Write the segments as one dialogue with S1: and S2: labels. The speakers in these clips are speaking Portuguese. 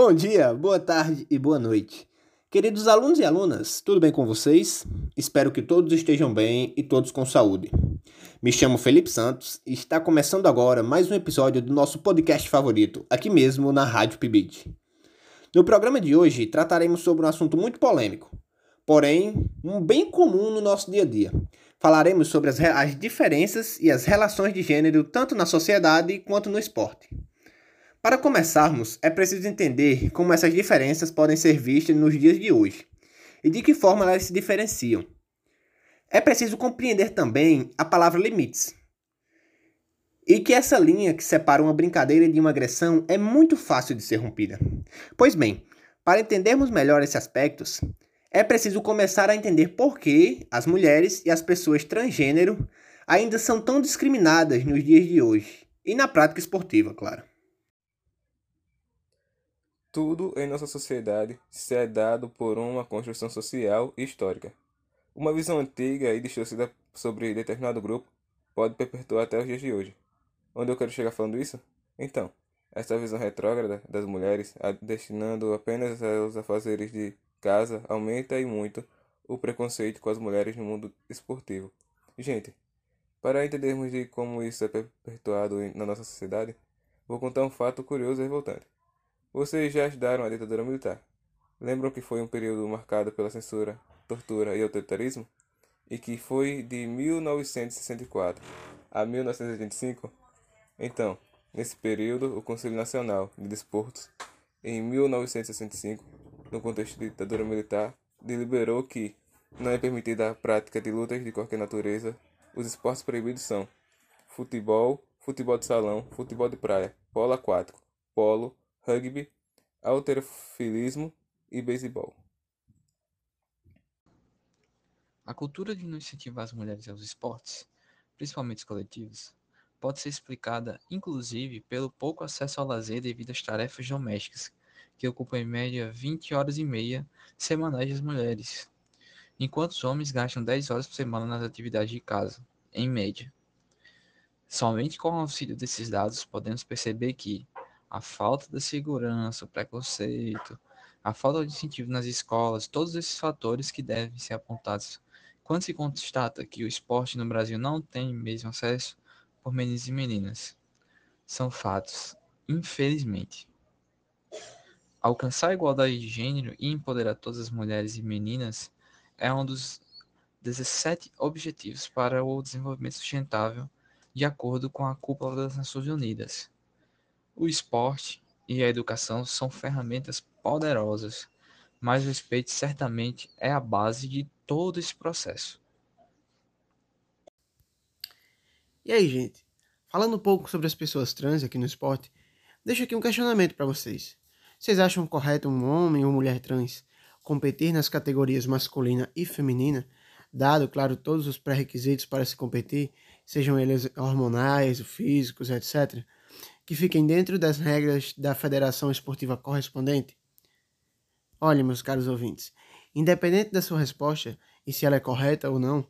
S1: Bom dia, boa tarde e boa noite. Queridos alunos e alunas, tudo bem com vocês? Espero que todos estejam bem e todos com saúde. Me chamo Felipe Santos e está começando agora mais um episódio do nosso podcast favorito, aqui mesmo na Rádio Pibit. No programa de hoje trataremos sobre um assunto muito polêmico, porém um bem comum no nosso dia a dia. Falaremos sobre as, as diferenças e as relações de gênero tanto na sociedade quanto no esporte. Para começarmos, é preciso entender como essas diferenças podem ser vistas nos dias de hoje e de que forma elas se diferenciam. É preciso compreender também a palavra limites. E que essa linha que separa uma brincadeira de uma agressão é muito fácil de ser rompida. Pois bem, para entendermos melhor esses aspectos, é preciso começar a entender por que as mulheres e as pessoas transgênero ainda são tão discriminadas nos dias de hoje, e na prática esportiva, claro.
S2: Tudo em nossa sociedade se é dado por uma construção social e histórica. Uma visão antiga e distorcida sobre determinado grupo pode perpetuar até os dias de hoje. Onde eu quero chegar falando isso? Então, essa visão retrógrada das mulheres, destinando apenas aos afazeres de casa, aumenta e muito o preconceito com as mulheres no mundo esportivo. Gente, para entendermos de como isso é perpetuado na nossa sociedade, vou contar um fato curioso e revoltante. Vocês já estudaram a ditadura militar. Lembram que foi um período marcado pela censura, tortura e autoritarismo? E que foi de 1964 a 1985? Então, nesse período, o Conselho Nacional de Desportos, em 1965, no contexto de ditadura militar, deliberou que não é permitida a prática de lutas de qualquer natureza. Os esportes proibidos são futebol, futebol de salão, futebol de praia, polo aquático, polo, rugby, alterofilismo e beisebol.
S3: A cultura de não incentivar as mulheres aos esportes, principalmente os coletivos, pode ser explicada, inclusive, pelo pouco acesso ao lazer devido às tarefas domésticas, que ocupam em média 20 horas e meia semanais das mulheres, enquanto os homens gastam 10 horas por semana nas atividades de casa, em média. Somente com o auxílio desses dados podemos perceber que, a falta de segurança, o preconceito, a falta de incentivo nas escolas, todos esses fatores que devem ser apontados quando se constata que o esporte no Brasil não tem mesmo acesso por meninos e meninas. São fatos, infelizmente. Alcançar a igualdade de gênero e empoderar todas as mulheres e meninas é um dos 17 objetivos para o desenvolvimento sustentável, de acordo com a Cúpula das Nações Unidas. O esporte e a educação são ferramentas poderosas, mas o respeito certamente é a base de todo esse processo.
S1: E aí, gente? Falando um pouco sobre as pessoas trans aqui no esporte, deixo aqui um questionamento para vocês. Vocês acham correto um homem ou mulher trans competir nas categorias masculina e feminina, dado, claro, todos os pré-requisitos para se competir, sejam eles hormonais, físicos, etc., que fiquem dentro das regras da federação esportiva correspondente? Olha, meus caros ouvintes, independente da sua resposta e se ela é correta ou não,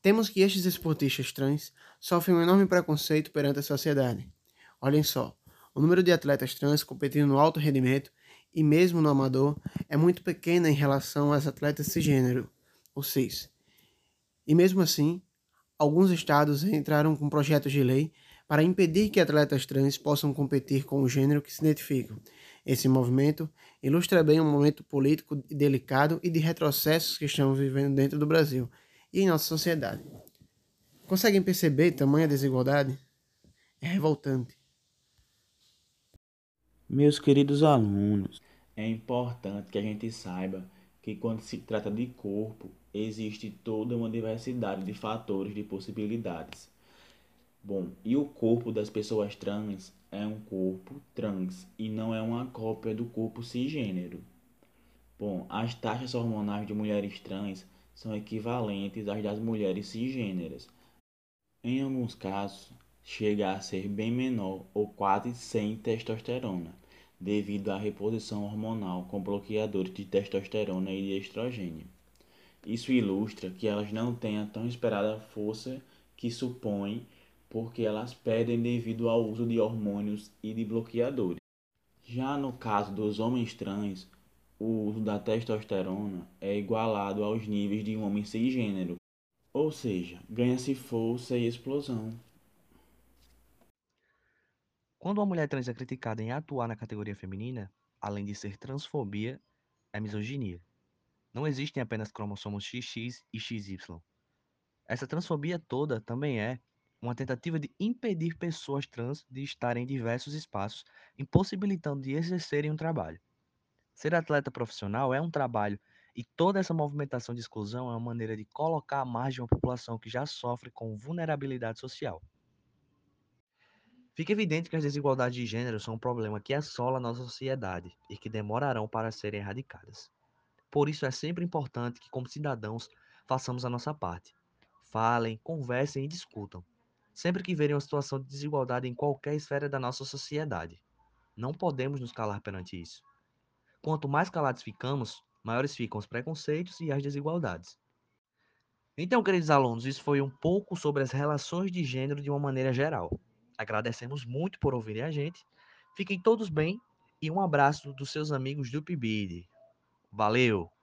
S1: temos que estes esportistas trans sofrem um enorme preconceito perante a sociedade. Olhem só, o número de atletas trans competindo no alto rendimento e mesmo no amador é muito pequeno em relação às atletas cisgênero, ou cis. E mesmo assim, alguns estados entraram com projetos de lei para impedir que atletas trans possam competir com o gênero que se identificam. Esse movimento ilustra bem um momento político delicado e de retrocessos que estamos vivendo dentro do Brasil e em nossa sociedade. Conseguem perceber tamanha desigualdade? É revoltante.
S4: Meus queridos alunos, é importante que a gente saiba que quando se trata de corpo, existe toda uma diversidade de fatores de possibilidades. Bom, e o corpo das pessoas trans é um corpo trans e não é uma cópia do corpo cisgênero. Bom, as taxas hormonais de mulheres trans são equivalentes às das mulheres cisgêneras. Em alguns casos, chega a ser bem menor ou quase sem testosterona, devido à reposição hormonal com bloqueadores de testosterona e de estrogênio. Isso ilustra que elas não têm a tão esperada força que supõe porque elas perdem devido ao uso de hormônios e de bloqueadores. Já no caso dos homens trans, o uso da testosterona é igualado aos níveis de um homem cisgênero, ou seja, ganha-se força e explosão.
S5: Quando uma mulher trans é criticada em atuar na categoria feminina, além de ser transfobia, é misoginia. Não existem apenas cromossomos XX e XY. Essa transfobia toda também é uma tentativa de impedir pessoas trans de estarem em diversos espaços, impossibilitando de exercerem um trabalho. Ser atleta profissional é um trabalho e toda essa movimentação de exclusão é uma maneira de colocar à margem uma população que já sofre com vulnerabilidade social. Fica evidente que as desigualdades de gênero são um problema que assola a nossa sociedade e que demorarão para serem erradicadas. Por isso é sempre importante que, como cidadãos, façamos a nossa parte. Falem, conversem e discutam, sempre que verem uma situação de desigualdade em qualquer esfera da nossa sociedade. Não podemos nos calar perante isso. Quanto mais calados ficamos, maiores ficam os preconceitos e as desigualdades. Então, queridos alunos, isso foi um pouco sobre as relações de gênero de uma maneira geral. Agradecemos muito por ouvirem a gente. Fiquem todos bem e um abraço dos seus amigos do PIBID. Valeu!